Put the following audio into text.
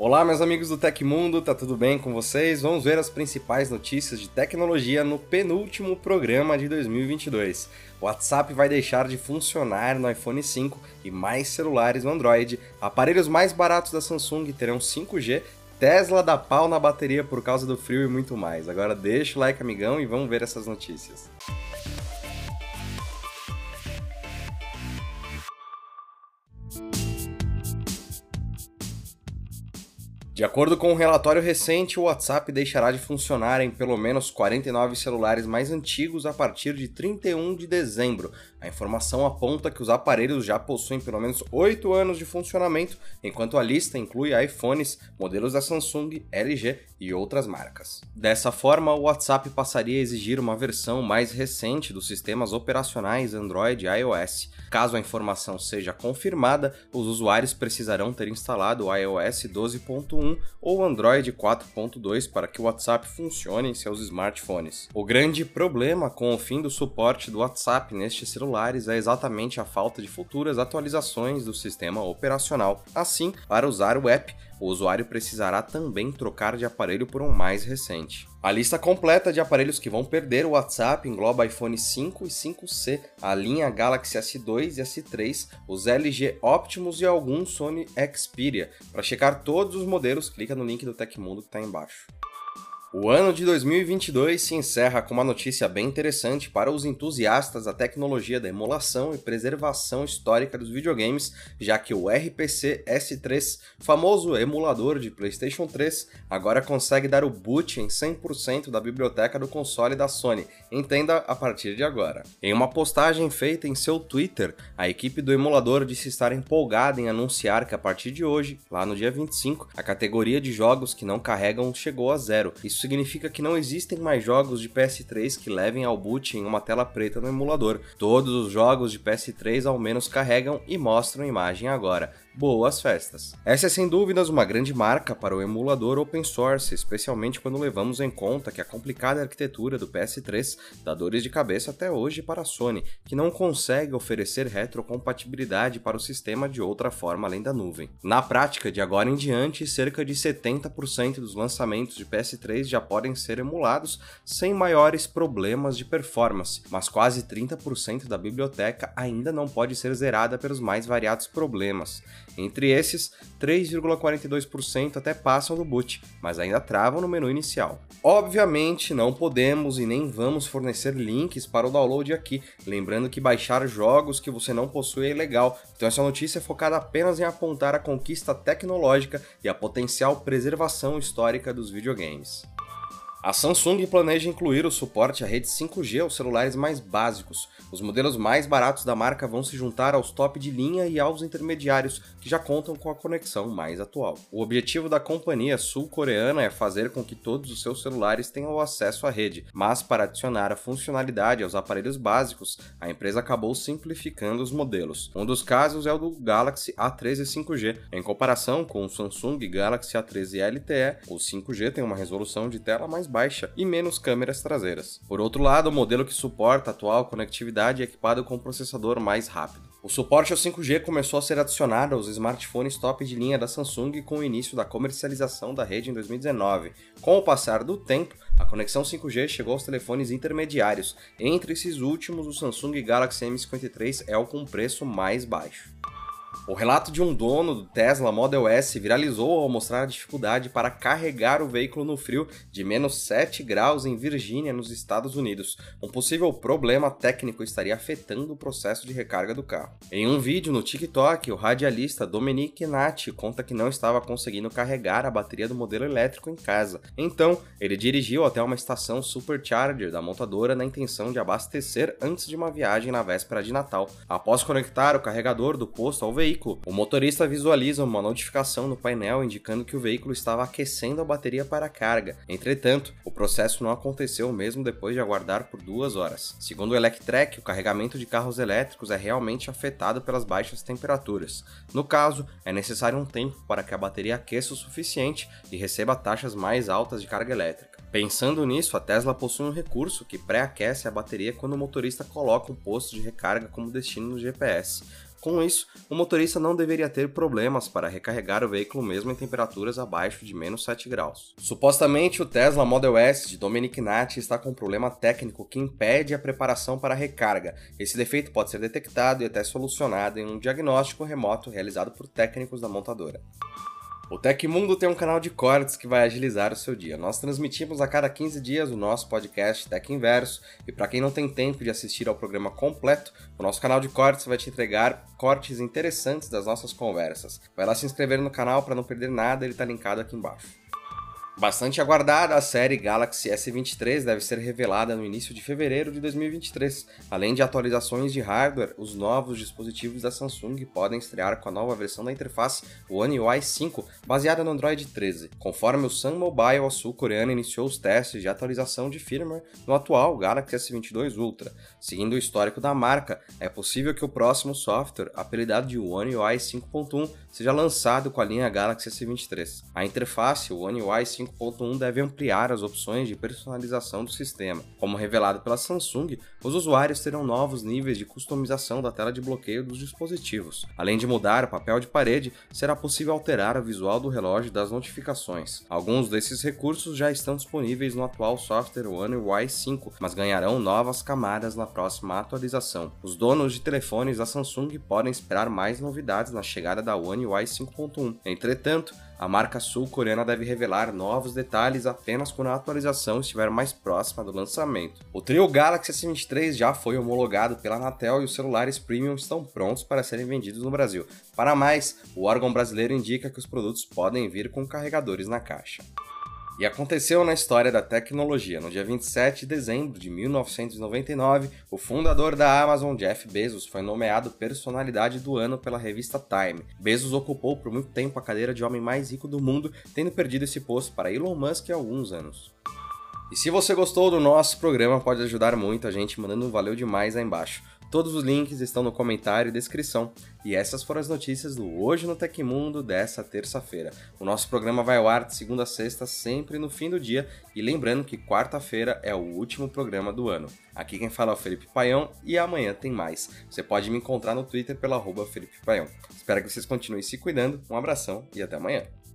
Olá, meus amigos do Tecmundo, tá tudo bem com vocês? Vamos ver as principais notícias de tecnologia no penúltimo programa de 2022. O WhatsApp vai deixar de funcionar no iPhone 5 e mais celulares no Android. Aparelhos mais baratos da Samsung terão 5G. Tesla dá pau na bateria por causa do frio e muito mais. Agora deixa o like, amigão, e vamos ver essas notícias. De acordo com um relatório recente, o WhatsApp deixará de funcionar em pelo menos 49 celulares mais antigos a partir de 31 de dezembro. A informação aponta que os aparelhos já possuem pelo menos 8 anos de funcionamento, enquanto a lista inclui iPhones, modelos da Samsung, LG e outras marcas. Dessa forma, o WhatsApp passaria a exigir uma versão mais recente dos sistemas operacionais Android e iOS. Caso a informação seja confirmada, os usuários precisarão ter instalado o iOS 12.1 ou Android 4.2 para que o WhatsApp funcione em seus smartphones. O grande problema com o fim do suporte do WhatsApp nestes celulares é exatamente a falta de futuras atualizações do sistema operacional. Assim, para usar o app, o usuário precisará também trocar de aparelho por um mais recente. A lista completa de aparelhos que vão perder o WhatsApp engloba iPhone 5 e 5C, a linha Galaxy S2 e S3, os LG Optimus e alguns Sony Xperia. Para checar todos os modelos, clica no link do Tecmundo que está embaixo. O ano de 2022 se encerra com uma notícia bem interessante para os entusiastas da tecnologia da emulação e preservação histórica dos videogames, já que o RPC S3, famoso emulador de PlayStation 3, agora consegue dar o boot em 100% da biblioteca do console da Sony. Entenda a partir de agora. Em uma postagem feita em seu Twitter, a equipe do emulador disse estar empolgada em anunciar que a partir de hoje, lá no dia 25, a categoria de jogos que não carregam chegou a zero. Isso isso significa que não existem mais jogos de PS3 que levem ao boot em uma tela preta no emulador. Todos os jogos de PS3 ao menos carregam e mostram imagem agora boas festas. Essa é sem dúvidas uma grande marca para o emulador open source, especialmente quando levamos em conta que a complicada arquitetura do PS3 dá dores de cabeça até hoje para a Sony, que não consegue oferecer retrocompatibilidade para o sistema de outra forma além da nuvem. Na prática, de agora em diante, cerca de 70% dos lançamentos de PS3 já podem ser emulados sem maiores problemas de performance, mas quase 30% da biblioteca ainda não pode ser zerada pelos mais variados problemas. Entre esses, 3,42% até passam do boot, mas ainda travam no menu inicial. Obviamente, não podemos e nem vamos fornecer links para o download aqui, lembrando que baixar jogos que você não possui é ilegal, então essa notícia é focada apenas em apontar a conquista tecnológica e a potencial preservação histórica dos videogames. A Samsung planeja incluir o suporte à rede 5G aos celulares mais básicos. Os modelos mais baratos da marca vão se juntar aos top de linha e aos intermediários, que já contam com a conexão mais atual. O objetivo da companhia sul-coreana é fazer com que todos os seus celulares tenham acesso à rede, mas para adicionar a funcionalidade aos aparelhos básicos, a empresa acabou simplificando os modelos. Um dos casos é o do Galaxy A13 5G. Em comparação com o Samsung Galaxy A13 LTE, o 5G tem uma resolução de tela mais baixa e menos câmeras traseiras. Por outro lado, o modelo que suporta a atual conectividade é equipado com um processador mais rápido. O suporte ao 5G começou a ser adicionado aos smartphones top de linha da Samsung com o início da comercialização da rede em 2019. Com o passar do tempo, a conexão 5G chegou aos telefones intermediários. Entre esses últimos, o Samsung Galaxy M53 é o com preço mais baixo. O relato de um dono do Tesla Model S viralizou ao mostrar a dificuldade para carregar o veículo no frio de menos 7 graus em Virgínia, nos Estados Unidos. Um possível problema técnico estaria afetando o processo de recarga do carro. Em um vídeo no TikTok, o radialista Dominique Natti conta que não estava conseguindo carregar a bateria do modelo elétrico em casa. Então, ele dirigiu até uma estação Supercharger da montadora na intenção de abastecer antes de uma viagem na véspera de Natal. Após conectar o carregador do posto ao veículo, veículo, o motorista visualiza uma notificação no painel indicando que o veículo estava aquecendo a bateria para a carga. Entretanto, o processo não aconteceu mesmo depois de aguardar por duas horas. Segundo o Electrek, o carregamento de carros elétricos é realmente afetado pelas baixas temperaturas. No caso, é necessário um tempo para que a bateria aqueça o suficiente e receba taxas mais altas de carga elétrica. Pensando nisso, a Tesla possui um recurso que pré-aquece a bateria quando o motorista coloca um posto de recarga como destino no GPS. Com isso, o motorista não deveria ter problemas para recarregar o veículo mesmo em temperaturas abaixo de menos 7 graus. Supostamente, o Tesla Model S de Dominic Natti está com um problema técnico que impede a preparação para a recarga. Esse defeito pode ser detectado e até solucionado em um diagnóstico remoto realizado por técnicos da montadora. O Tecmundo tem um canal de cortes que vai agilizar o seu dia. Nós transmitimos a cada 15 dias o nosso podcast Tech Inverso e para quem não tem tempo de assistir ao programa completo, o nosso canal de cortes vai te entregar cortes interessantes das nossas conversas. Vai lá se inscrever no canal para não perder nada, ele está linkado aqui embaixo. Bastante aguardada, a série Galaxy S23 deve ser revelada no início de fevereiro de 2023. Além de atualizações de hardware, os novos dispositivos da Samsung podem estrear com a nova versão da interface One UI 5, baseada no Android 13, conforme o Sun Mobile, a sul-coreana iniciou os testes de atualização de firmware no atual Galaxy S22 Ultra. Seguindo o histórico da marca, é possível que o próximo software, apelidado de One UI 5.1, seja lançado com a linha Galaxy S23. A interface One UI 5 5.1 deve ampliar as opções de personalização do sistema. Como revelado pela Samsung, os usuários terão novos níveis de customização da tela de bloqueio dos dispositivos. Além de mudar o papel de parede, será possível alterar o visual do relógio das notificações. Alguns desses recursos já estão disponíveis no atual software One UI 5, mas ganharão novas camadas na próxima atualização. Os donos de telefones da Samsung podem esperar mais novidades na chegada da One UI 5.1. Entretanto, a marca sul-coreana deve revelar novos detalhes apenas quando a atualização estiver mais próxima do lançamento. O trio Galaxy S23 já foi homologado pela Anatel e os celulares premium estão prontos para serem vendidos no Brasil. Para mais, o órgão brasileiro indica que os produtos podem vir com carregadores na caixa. E aconteceu na história da tecnologia. No dia 27 de dezembro de 1999, o fundador da Amazon, Jeff Bezos, foi nomeado personalidade do ano pela revista Time. Bezos ocupou por muito tempo a cadeira de homem mais rico do mundo, tendo perdido esse posto para Elon Musk há alguns anos. E se você gostou do nosso programa, pode ajudar muito a gente mandando um valeu demais aí embaixo. Todos os links estão no comentário e descrição. E essas foram as notícias do Hoje no Tecmundo dessa terça-feira. O nosso programa vai ao ar de segunda a sexta, sempre no fim do dia. E lembrando que quarta-feira é o último programa do ano. Aqui quem fala é o Felipe Paião e amanhã tem mais. Você pode me encontrar no Twitter pela arroba Felipe Paião. Espero que vocês continuem se cuidando. Um abração e até amanhã.